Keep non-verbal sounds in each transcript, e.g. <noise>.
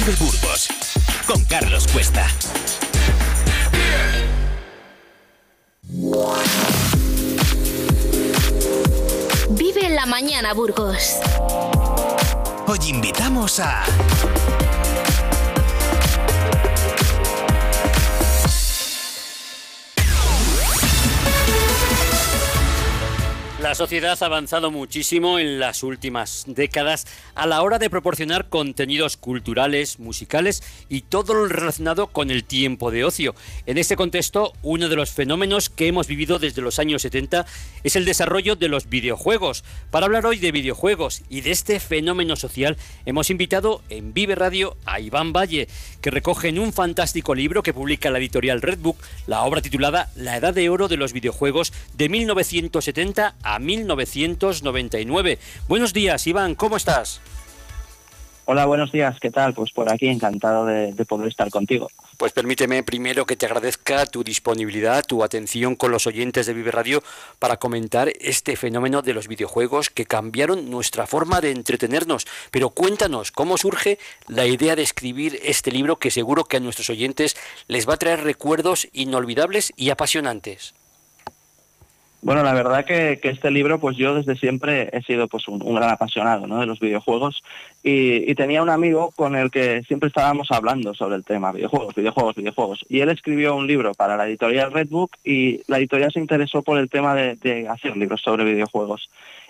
Vive Burgos con Carlos Cuesta. Vive en la mañana, Burgos. Hoy invitamos a... La sociedad ha avanzado muchísimo en las últimas décadas a la hora de proporcionar contenidos culturales, musicales y todo lo relacionado con el tiempo de ocio. En este contexto, uno de los fenómenos que hemos vivido desde los años 70 es el desarrollo de los videojuegos. Para hablar hoy de videojuegos y de este fenómeno social, hemos invitado en Vive Radio a Iván Valle, que recoge en un fantástico libro que publica la editorial Redbook la obra titulada La Edad de Oro de los Videojuegos de 1970 a 1999. Buenos días, Iván, ¿cómo estás? Hola, buenos días, ¿qué tal? Pues por aquí encantado de, de, poder estar contigo. Pues permíteme primero que te agradezca tu disponibilidad, tu atención con los oyentes de Vive Radio para comentar este fenómeno de los videojuegos que cambiaron nuestra forma de entretenernos. Pero cuéntanos, ¿cómo surge la idea de escribir este libro que seguro que a nuestros oyentes les va a traer recuerdos inolvidables y apasionantes? Bueno, la verdad que, que, este libro, pues yo desde siempre he sido pues un, gran apasionado de los videojuegos y, tenía un amigo con el que siempre estábamos hablando sobre el tema, videojuegos, videojuegos, videojuegos. Y él escribió un libro para la editorial Redbook y la editorial se interesó por el tema de, de hacer libros sobre videojuegos.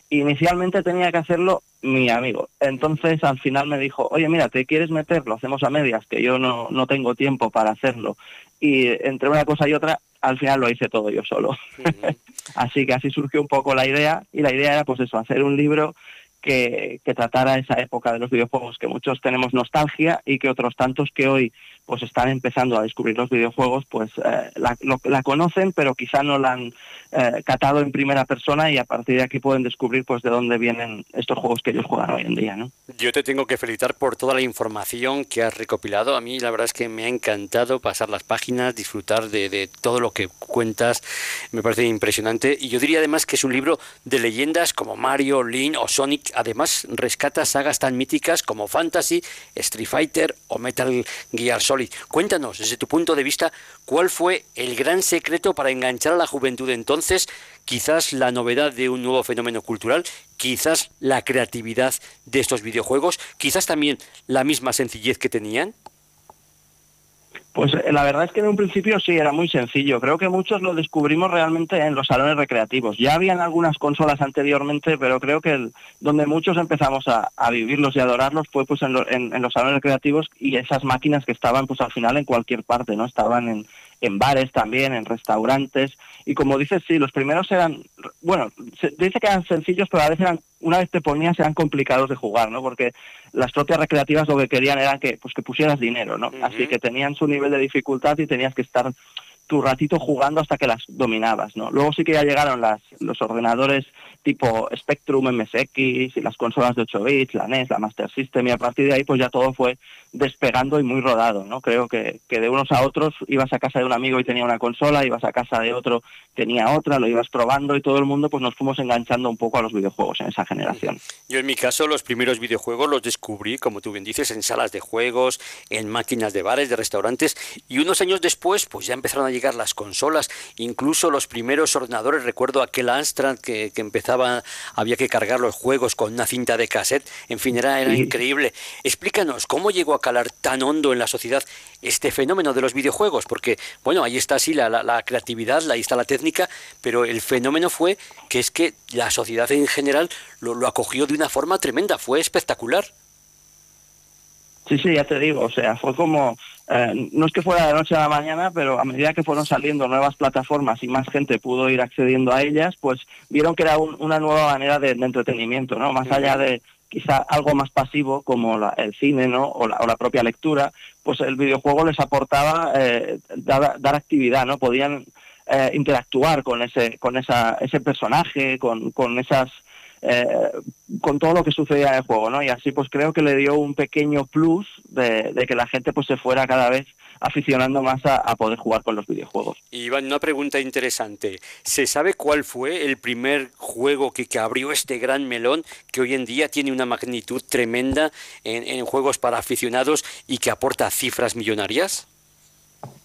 Inicialmente tenía que hacerlo mi amigo. Entonces al final me dijo, oye, mira, ¿te quieres meter? Lo hacemos a medias, que yo no, no tengo tiempo para hacerlo. Y entre una cosa y otra, al final lo hice todo yo solo. Uh <laughs> -huh. así que así surgió un poco la idea y la idea era pues eso, hacer un libro que, que, tratara esa época de los videojuegos, que muchos tenemos nostalgia y que otros tantos que hoy pues están empezando a descubrir los videojuegos, pues eh, la, conocen, pero quizá no la han eh, catado en primera persona y a partir de aquí pueden descubrir pues de dónde vienen estos juegos que ellos juegan hoy en día, ¿no? Yo te tengo que felicitar por toda la información que has recopilado. A mí la verdad es que me ha encantado pasar las páginas, disfrutar de, de todo lo que cuentas. Me parece impresionante. Y yo diría además que es un libro de leyendas como Mario, Link o Sonic. Además rescata sagas tan míticas como Fantasy, Street Fighter o Metal Gear Solid. Cuéntanos, desde tu punto de vista, cuál fue el gran secreto para enganchar a la juventud entonces, quizás la novedad de un nuevo fenómeno cultural, quizás la creatividad de estos videojuegos, quizás también la misma sencillez que tenían. Pues la verdad es que en un principio sí, era muy sencillo. Creo que muchos lo descubrimos realmente en los salones recreativos. Ya habían algunas consolas anteriormente, pero creo que donde muchos empezamos a, vivirlos y adorarlos fue pues en, en, los salones recreativos y esas máquinas que estaban pues al final en cualquier parte, ¿no? Estaban en, en bares también, en restaurantes. Y como dices, sí, los primeros eran, bueno, se dice que eran sencillos, pero a veces eran, una vez te ponías, eran complicados de jugar, ¿no? Porque las propias recreativas lo que querían era que, pues, que pusieras dinero, ¿no? Uh -huh. Así que tenían su nivel de dificultad y tenías que estar tu ratito jugando hasta que las dominabas, ¿no? Luego sí que ya llegaron las, los ordenadores tipo Spectrum, MSX y las consolas de 8 bits, la NES, la Master System y a partir de ahí pues ya todo fue despegando y muy rodado, ¿no? Creo que, que de unos a otros ibas a casa de un amigo y tenía una consola, ibas a casa de otro, tenía otra, lo ibas probando y todo el mundo pues nos fuimos enganchando un poco a los videojuegos en esa generación. Yo en mi caso los primeros videojuegos los descubrí, como tú bien dices, en salas de juegos, en máquinas de bares, de restaurantes y unos años después pues ya empezaron a llegar las consolas, incluso los primeros ordenadores, recuerdo aquel Amstrad que, que empezaba, había que cargar los juegos con una cinta de cassette, en fin, era, era sí. increíble. Explícanos, ¿cómo llegó a calar tan hondo en la sociedad este fenómeno de los videojuegos? Porque, bueno, ahí está sí la, la, la creatividad, ahí está la técnica, pero el fenómeno fue que es que la sociedad en general lo, lo acogió de una forma tremenda, fue espectacular. Sí, sí, ya te digo, o sea, fue como, eh, no es que fuera de noche a la mañana, pero a medida que fueron saliendo nuevas plataformas y más gente pudo ir accediendo a ellas, pues vieron que era un, una nueva manera de, de, entretenimiento, ¿no? Más allá de quizá algo más pasivo como la, el cine, ¿no? O la, o la, propia lectura, pues el videojuego les aportaba eh, dar, dar, actividad, ¿no? Podían eh, interactuar con ese, con esa, ese personaje, con, con esas eh, con todo lo que sucedía en el juego, ¿no? Y así pues creo que le dio un pequeño plus de, de, que la gente pues se fuera cada vez aficionando más a, poder jugar con los videojuegos. Iván, una pregunta interesante. ¿Se sabe cuál fue el primer juego que, que abrió este gran melón que hoy en día tiene una magnitud tremenda en, en juegos para aficionados y que aporta cifras millonarias?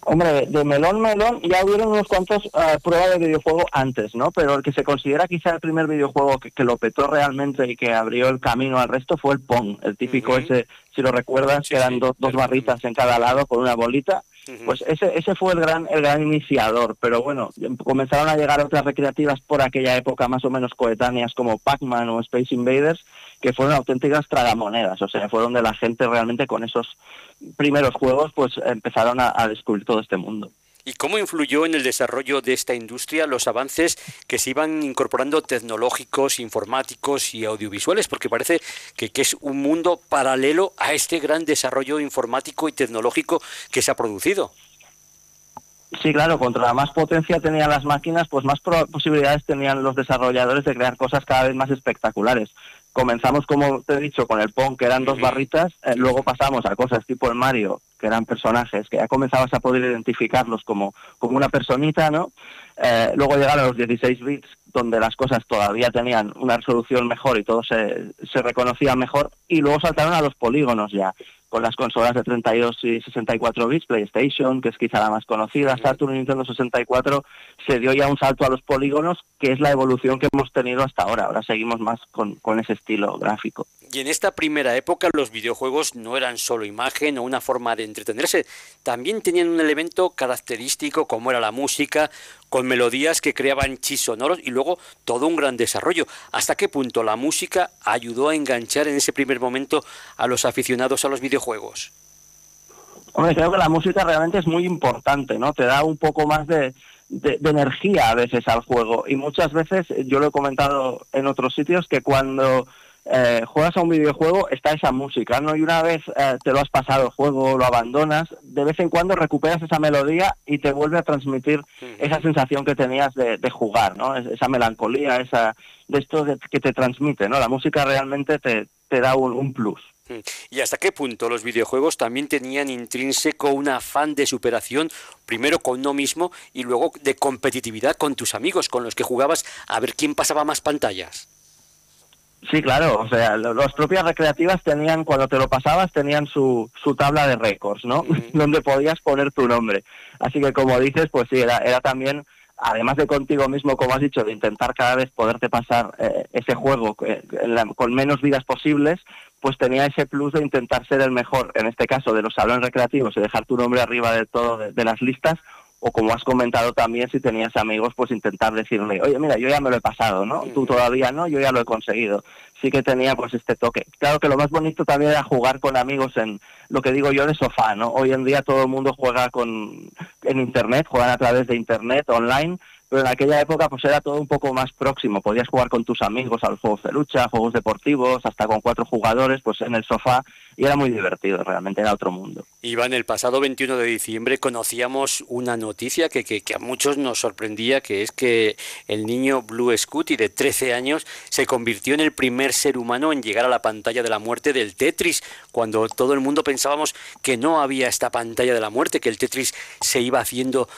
Hombre, de melón melón ya hubieron unos cuantos uh, pruebas de videojuego antes, ¿no? Pero el que se considera quizá el primer videojuego que, lo petó realmente y que abrió el camino al resto fue el Pong, el típico ese, si lo recuerdas, que eran dos barritas en cada lado con una bolita. Pues ese, ese fue el gran, el gran iniciador, pero bueno, comenzaron a llegar otras recreativas por aquella época más o menos coetáneas como Pac-Man o Space Invaders, que fueron auténticas tragamonedas, o sea, fueron de la gente realmente con esos primeros juegos, pues empezaron a descubrir todo este mundo. ¿Y cómo influyó en el desarrollo de esta industria los avances que se iban incorporando tecnológicos, informáticos y audiovisuales? Porque parece que, es un mundo paralelo a este gran desarrollo informático y tecnológico que se ha producido. Sí, claro, contra más potencia tenían las máquinas, pues más posibilidades tenían los desarrolladores de crear cosas cada vez más espectaculares. Comenzamos, como te he dicho, con el Pong, que eran dos barritas, eh, luego pasamos a cosas tipo el Mario, que eran personajes, que ya comenzabas a poder identificarlos como, como una personita, ¿no? Eh, luego llegaron los 16 bits, donde las cosas todavía tenían una resolución mejor y todo se, se reconocía mejor, y luego saltaron a los polígonos ya, con las consolas de 32 y 64 bits, PlayStation, que es quizá la más conocida, Saturn y Nintendo 64, se dio ya un salto a los polígonos, que es la evolución que hemos tenido hasta ahora. Ahora seguimos más con, con ese estilo gráfico. Y en esta primera época los videojuegos no eran solo imagen o una forma de entretenerse, también tenían un elemento característico como era la música, con melodías que creaban chis sonoros y luego todo un gran desarrollo. ¿Hasta qué punto la música ayudó a enganchar en ese primer momento a los aficionados a los videojuegos? Hombre, creo que la música realmente es muy importante, ¿no? Te da un poco más de, de, energía a veces al juego. Y muchas veces, yo lo he comentado en otros sitios, que cuando eh, juegas a un videojuego, está esa música, ¿no? Y una vez eh, te lo has pasado el juego, lo abandonas, de vez en cuando recuperas esa melodía y te vuelve a transmitir esa sensación que tenías de, jugar, ¿no? Esa melancolía, esa de esto que te transmite, ¿no? La música realmente te, te da un, plus. ¿Y hasta qué punto los videojuegos también tenían intrínseco un afán de superación, primero con uno mismo y luego de competitividad con tus amigos, con los que jugabas a ver quién pasaba más pantallas? Sí, claro, o sea, las propias recreativas tenían, cuando te lo pasabas, tenían su, su tabla de récords, ¿no? <laughs> Donde podías poner tu nombre. Así que como dices, pues sí, era, era también, además de contigo mismo, como has dicho, de intentar cada vez poderte pasar eh, ese juego eh, con menos vidas posibles, pues tenía ese plus de intentar ser el mejor, en este caso de los salones recreativos y dejar tu nombre arriba de todo de las listas, o como has comentado también, si tenías amigos, pues intentar decirle, oye, mira, yo ya me lo he pasado, ¿no? Tú todavía no, yo ya lo he conseguido. Sí que tenía pues este toque. Claro que lo más bonito también era jugar con amigos en lo que digo yo de sofá, ¿no? Hoy en día todo el mundo juega con en internet, juegan a través de internet, online, pero en aquella época pues era todo un poco más próximo, podías jugar con tus amigos a los juegos de lucha, juegos deportivos, hasta con cuatro jugadores, pues en el sofá, y era muy divertido, realmente era otro mundo. Iván, el pasado 21 de diciembre conocíamos una noticia que, que, a muchos nos sorprendía, que es que el niño Blue Scooty de 13 años se convirtió en el primer ser humano en llegar a la pantalla de la muerte del Tetris, cuando todo el mundo pensábamos que no había esta pantalla de la muerte, que el Tetris se iba haciendo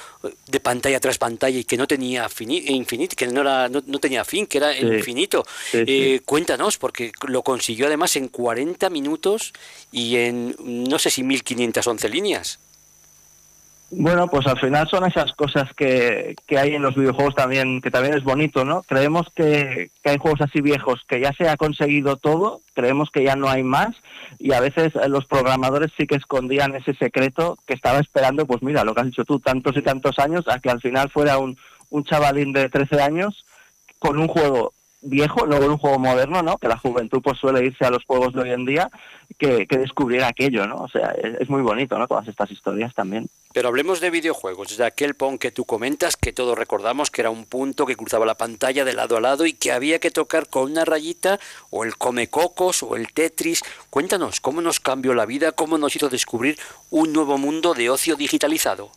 de pantalla tras pantalla y que no tenía infinito, que no, era, no, tenía fin, que era infinito. Eh, cuéntanos, porque lo consiguió además en 40 minutos y en no sé si 1511 líneas. Bueno, pues al final son esas cosas que, que, hay en los videojuegos también, que también es bonito, ¿no? Creemos que, que, hay juegos así viejos que ya se ha conseguido todo, creemos que ya no hay más, y a veces los programadores sí que escondían ese secreto que estaba esperando, pues mira, lo que has dicho tú, tantos y tantos años, a que al final fuera un, un chavalín de 13 años con un juego viejo, no con un juego moderno, ¿no? Que la juventud pues suele irse a los juegos de hoy en día, que, que descubriera aquello, ¿no? O sea, es, muy bonito, ¿no? Todas estas historias también. Pero hablemos de videojuegos, de aquel Pong que tú comentas, que todos recordamos que era un punto que cruzaba la pantalla de lado a lado y que había que tocar con una rayita, o el Come Cocos, o el Tetris. Cuéntanos, ¿cómo nos cambió la vida? ¿Cómo nos hizo descubrir un nuevo mundo de ocio digitalizado?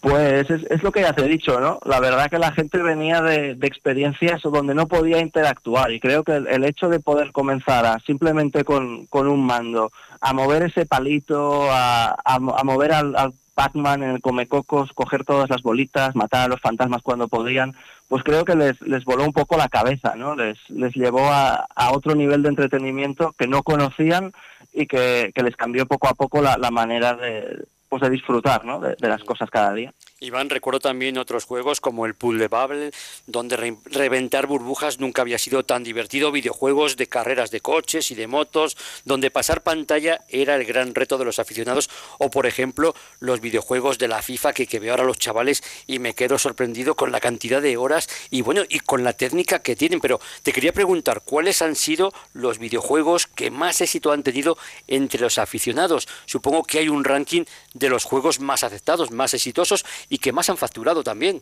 Pues es, lo que ya te he dicho, ¿no? La verdad que la gente venía de, experiencias donde no podía interactuar y creo que el, hecho de poder comenzar a simplemente con, un mando, a mover ese palito, a, mover al, al Pac-Man en el Comecocos, coger todas las bolitas, matar a los fantasmas cuando podían, pues creo que les, les voló un poco la cabeza, ¿no? Les, les llevó a, otro nivel de entretenimiento que no conocían y que, les cambió poco a poco la manera de, pues de disfrutar ¿no? de, las cosas cada día. Iván, recuerdo también otros juegos como el Pool de Bubble, donde reventar burbujas nunca había sido tan divertido, videojuegos de carreras de coches y de motos, donde pasar pantalla era el gran reto de los aficionados, o por ejemplo los videojuegos de la FIFA que, que veo ahora los chavales y me quedo sorprendido con la cantidad de horas y bueno, y con la técnica que tienen, pero te quería preguntar, ¿cuáles han sido los videojuegos que más éxito han tenido entre los aficionados? Supongo que hay un ranking de los juegos más aceptados, más exitosos y que más han facturado también.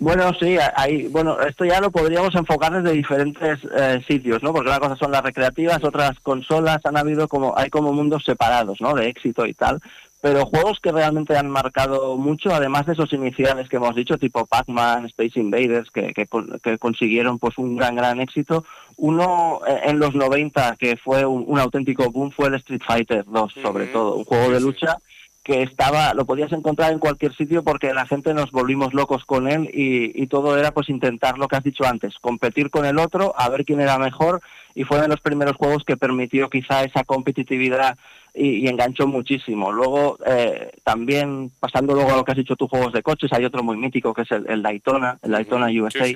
Bueno, sí, hay, bueno, esto ya lo podríamos enfocar desde diferentes eh, sitios, ¿no? Porque una cosa son las recreativas, otras consolas, han habido como, hay como mundos separados, ¿no? De éxito y tal. Pero juegos que realmente han marcado mucho, además de esos iniciales que hemos dicho, tipo Pac-Man, Space Invaders, que, que, consiguieron pues un gran, gran éxito. Uno eh, en los 90 que fue un, auténtico boom fue el Street Fighter 2, sobre todo, un juego de lucha que estaba, lo podías encontrar en cualquier sitio porque la gente nos volvimos locos con él y, todo era pues intentar lo que has dicho antes, competir con el otro, a ver quién era mejor y fue de los primeros juegos que permitió quizá esa competitividad y, enganchó muchísimo. Luego eh, también, pasando luego a lo que has dicho tú, juegos de coches, hay otro muy mítico que es el, Daytona, el Daytona USA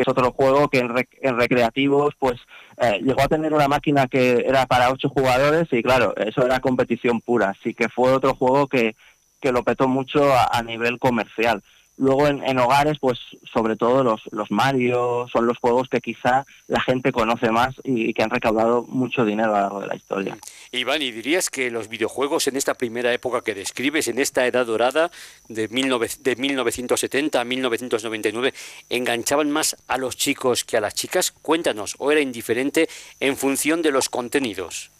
que es otro juego que en, recreativos pues eh, llegó a tener una máquina que era para ocho jugadores y claro, eso era competición pura, así que fue otro juego que, que lo petó mucho a nivel comercial. Luego en, hogares, pues sobre todo los, los Mario son los juegos que quizá la gente conoce más y, que han recaudado mucho dinero a lo largo de la historia. Iván, ¿y dirías que los videojuegos en esta primera época que describes, en esta edad dorada de, de 1970 a 1999, enganchaban más a los chicos que a las chicas? Cuéntanos, ¿o era indiferente en función de los contenidos?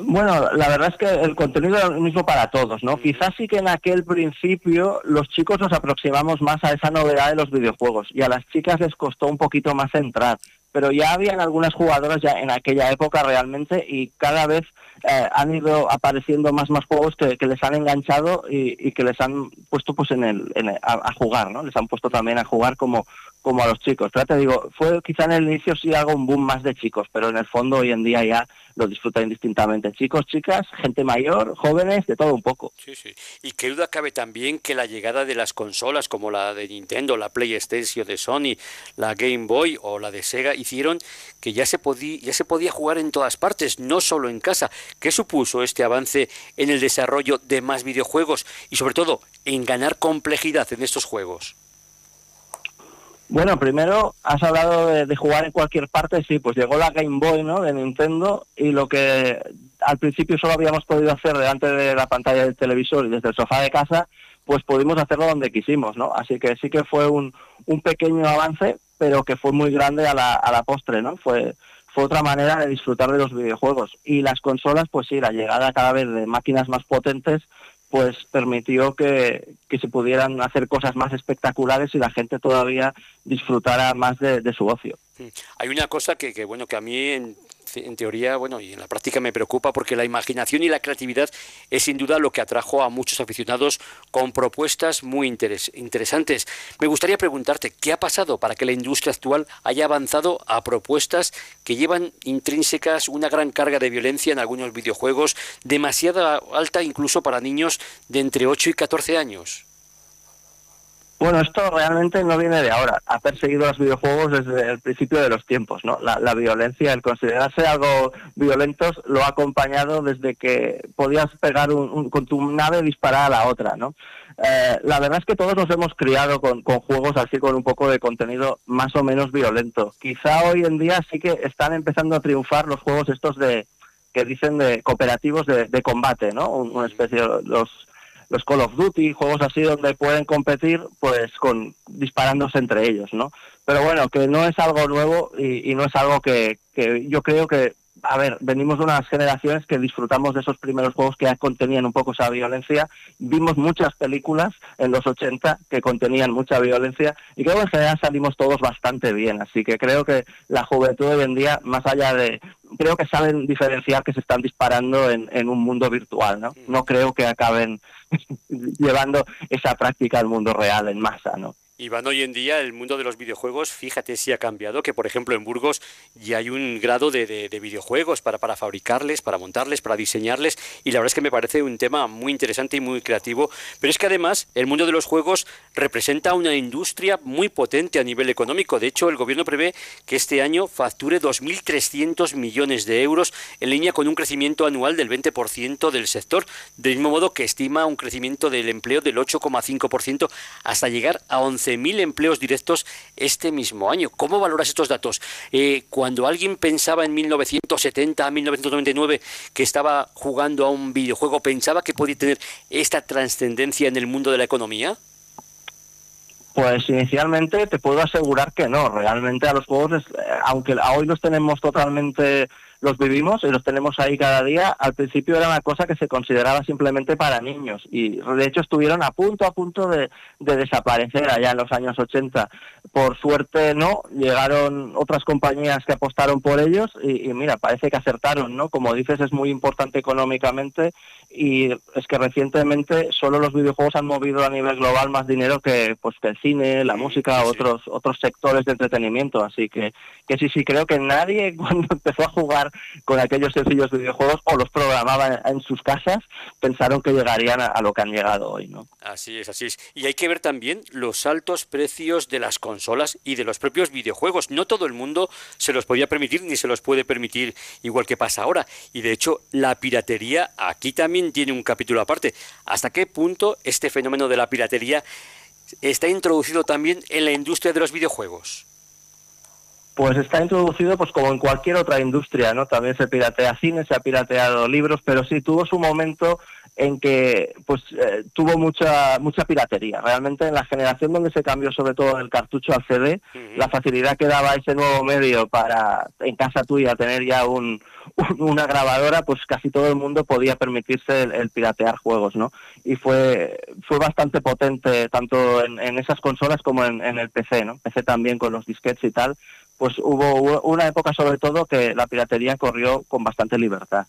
Bueno, la verdad es que el contenido es el mismo para todos, ¿no? Quizás sí que en aquel principio los chicos nos aproximamos más a esa novedad de los videojuegos y a las chicas les costó un poquito más entrar, pero ya habían algunas jugadoras ya en aquella época realmente y cada vez eh, han ido apareciendo más más juegos que, les han enganchado y, que les han puesto pues en el, a, jugar, ¿no? Les han puesto también a jugar como como a los chicos. Pero digo, fue quizá en el inicio sí hago un boom más de chicos, pero en el fondo hoy en día ya lo disfrutan indistintamente. Chicos, chicas, gente mayor, jóvenes, de todo un poco. Sí, sí. Y qué duda cabe también que la llegada de las consolas como la de Nintendo, la PlayStation de Sony, la Game Boy o la de Sega hicieron que ya se, ya se podía jugar en todas partes, no solo en casa. ¿Qué supuso este avance en el desarrollo de más videojuegos y sobre todo en ganar complejidad en estos juegos? Bueno, primero has hablado de, jugar en cualquier parte, sí, pues llegó la Game Boy, ¿no? De Nintendo y lo que al principio solo habíamos podido hacer delante de la pantalla del televisor y desde el sofá de casa, pues pudimos hacerlo donde quisimos, ¿no? Así que sí que fue un, un pequeño avance, pero que fue muy grande a la, a la postre, ¿no? Fue, fue otra manera de disfrutar de los videojuegos. Y las consolas, pues sí, la llegada cada vez de máquinas más potentes, pues permitió que, se pudieran hacer cosas más espectaculares y la gente todavía disfrutara más de, su ocio. Hay una cosa que, que, bueno, que a mí en teoría, bueno, y en la práctica me preocupa porque la imaginación y la creatividad es sin duda lo que atrajo a muchos aficionados con propuestas muy interesantes. Me gustaría preguntarte, ¿qué ha pasado para que la industria actual haya avanzado a propuestas que llevan intrínsecas una gran carga de violencia en algunos videojuegos, demasiado alta incluso para niños de entre 8 y 14 años? Bueno, esto realmente no viene de ahora. Ha perseguido los videojuegos desde el principio de los tiempos, ¿no? La, violencia, el considerarse algo violentos, lo ha acompañado desde que podías pegar con tu nave y disparar a la otra, ¿no? Eh, la verdad es que todos nos hemos criado con, juegos así con un poco de contenido más o menos violento. Quizá hoy en día sí que están empezando a triunfar los juegos estos de que dicen de cooperativos de, combate, ¿no? Una especie de los los Call of Duty, juegos así donde pueden competir, pues con disparándose entre ellos, ¿no? Pero bueno, que no es algo nuevo y, no es algo que, que yo creo que a ver, venimos de unas generaciones que disfrutamos de esos primeros juegos que ya contenían un poco esa violencia. Vimos muchas películas en los 80 que contenían mucha violencia y creo que en general salimos todos bastante bien. Así que creo que la juventud hoy en día, más allá de... Creo que saben diferenciar que se están disparando en, en un mundo virtual, ¿no? No creo que acaben <laughs> llevando esa práctica al mundo real en masa, ¿no? Iván, hoy en día el mundo de los videojuegos, fíjate si ha cambiado, que por ejemplo en Burgos ya hay un grado de, de, videojuegos para, para fabricarles, para montarles, para diseñarles, y la verdad es que me parece un tema muy interesante y muy creativo, pero es que además el mundo de los juegos representa una industria muy potente a nivel económico, de hecho el gobierno prevé que este año facture 2.300 millones de euros en línea con un crecimiento anual del 20% del sector, del mismo modo que estima un crecimiento del empleo del 8,5% hasta llegar a 11 mil empleos directos este mismo año. ¿Cómo valoras estos datos? Eh, cuando alguien pensaba en 1970, 1999, que estaba jugando a un videojuego, ¿pensaba que podía tener esta trascendencia en el mundo de la economía? Pues inicialmente te puedo asegurar que no. Realmente a los juegos, eh, aunque hoy los tenemos totalmente los vivimos y los tenemos ahí cada día. Al principio era una cosa que se consideraba simplemente para niños y de hecho estuvieron a punto, a punto de, desaparecer allá en los años 80. Por suerte no, llegaron otras compañías que apostaron por ellos y, mira, parece que acertaron, ¿no? Como dices, es muy importante económicamente y es que recientemente solo los videojuegos han movido a nivel global más dinero que pues que el cine, la música, otros otros sectores de entretenimiento, así que que sí sí creo que nadie <laughs> cuando empezó a jugar con aquellos sencillos videojuegos o los programaban en sus casas, pensaron que llegarían a, lo que han llegado hoy, ¿no? Así es, así es. Y hay que ver también los altos precios de las consolas y de los propios videojuegos. No todo el mundo se los podía permitir ni se los puede permitir igual que pasa ahora. Y de hecho, la piratería aquí también tiene un capítulo aparte. ¿Hasta qué punto este fenómeno de la piratería está introducido también en la industria de los videojuegos? Pues está introducido pues como en cualquier otra industria, ¿no? También se piratea cine, se ha pirateado libros, pero sí tuvo su momento en que pues eh, tuvo mucha mucha piratería. Realmente en la generación donde se cambió sobre todo el cartucho al CD, la facilidad que daba ese nuevo medio para en casa tuya tener ya un, una grabadora, pues casi todo el mundo podía permitirse el, piratear juegos, ¿no? Y fue fue bastante potente tanto en, esas consolas como en, en el PC, ¿no? PC también con los disquetes y tal pues hubo una época sobre todo que la piratería corrió con bastante libertad.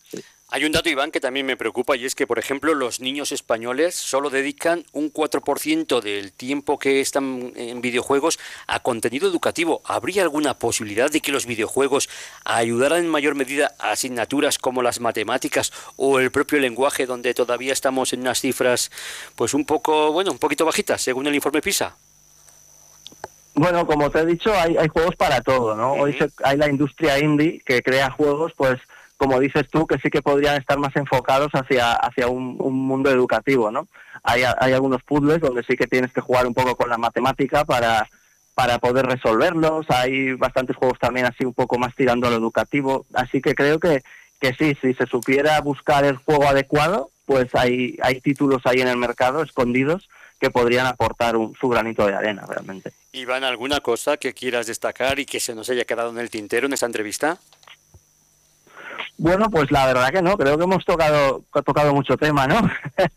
Hay un dato, Iván, que también me preocupa y es que, por ejemplo, los niños españoles solo dedican un 4% del tiempo que están en videojuegos a contenido educativo. ¿Habría alguna posibilidad de que los videojuegos ayudaran en mayor medida a asignaturas como las matemáticas o el propio lenguaje, donde todavía estamos en unas cifras, pues un poco, bueno, un poquito bajitas, según el informe PISA? Bueno, como te he dicho, hay, hay juegos para todo, ¿no? Hoy hay la industria indie que crea juegos, pues, como dices tú, que sí que podrían estar más enfocados hacia, hacia un, mundo educativo, ¿no? Hay, hay algunos puzzles donde sí que tienes que jugar un poco con la matemática para, para poder resolverlos. Hay bastantes juegos también así un poco más tirando a lo educativo. Así que creo que, que sí, si se supiera buscar el juego adecuado, pues hay, hay títulos ahí en el mercado escondidos que podrían aportar un, su granito de arena realmente. Iván, ¿alguna cosa que quieras destacar y que se nos haya quedado en el tintero en esta entrevista? Bueno, pues la verdad que no, creo que hemos tocado, tocado mucho tema, ¿no?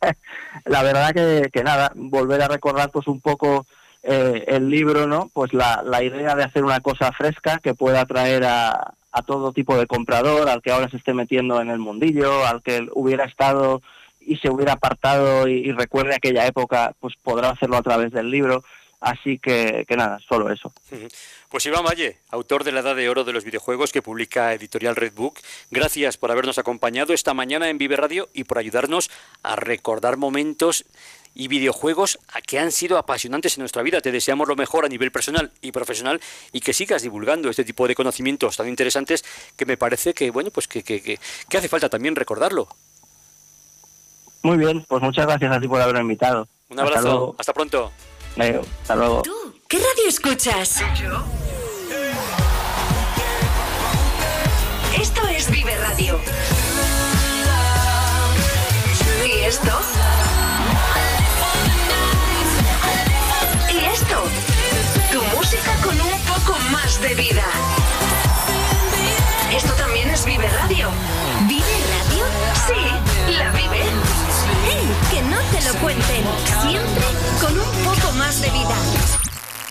<laughs> la verdad que, que, nada, volver a recordar pues un poco eh, el libro, ¿no? Pues la, la idea de hacer una cosa fresca que pueda atraer a, a todo tipo de comprador, al que ahora se esté metiendo en el mundillo, al que hubiera estado y se hubiera apartado y, recuerde aquella época, pues podrá hacerlo a través del libro. Así que, que, nada, solo eso. Pues Iván Valle, autor de La Edad de Oro de los Videojuegos que publica Editorial Redbook, gracias por habernos acompañado esta mañana en Vive Radio y por ayudarnos a recordar momentos y videojuegos que han sido apasionantes en nuestra vida. Te deseamos lo mejor a nivel personal y profesional y que sigas divulgando este tipo de conocimientos tan interesantes que me parece que, bueno, pues que, que, que hace falta también recordarlo. Muy bien, pues muchas gracias a ti por haberme invitado. Un abrazo, hasta, pronto. hasta luego. ¿Tú qué radio escuchas? Esto es Vive Radio. ¿Y esto? ¿Y esto? Tu música con un poco más de vida. Esto también es Vive Radio. Fuenten, siempre con un poco más de vida.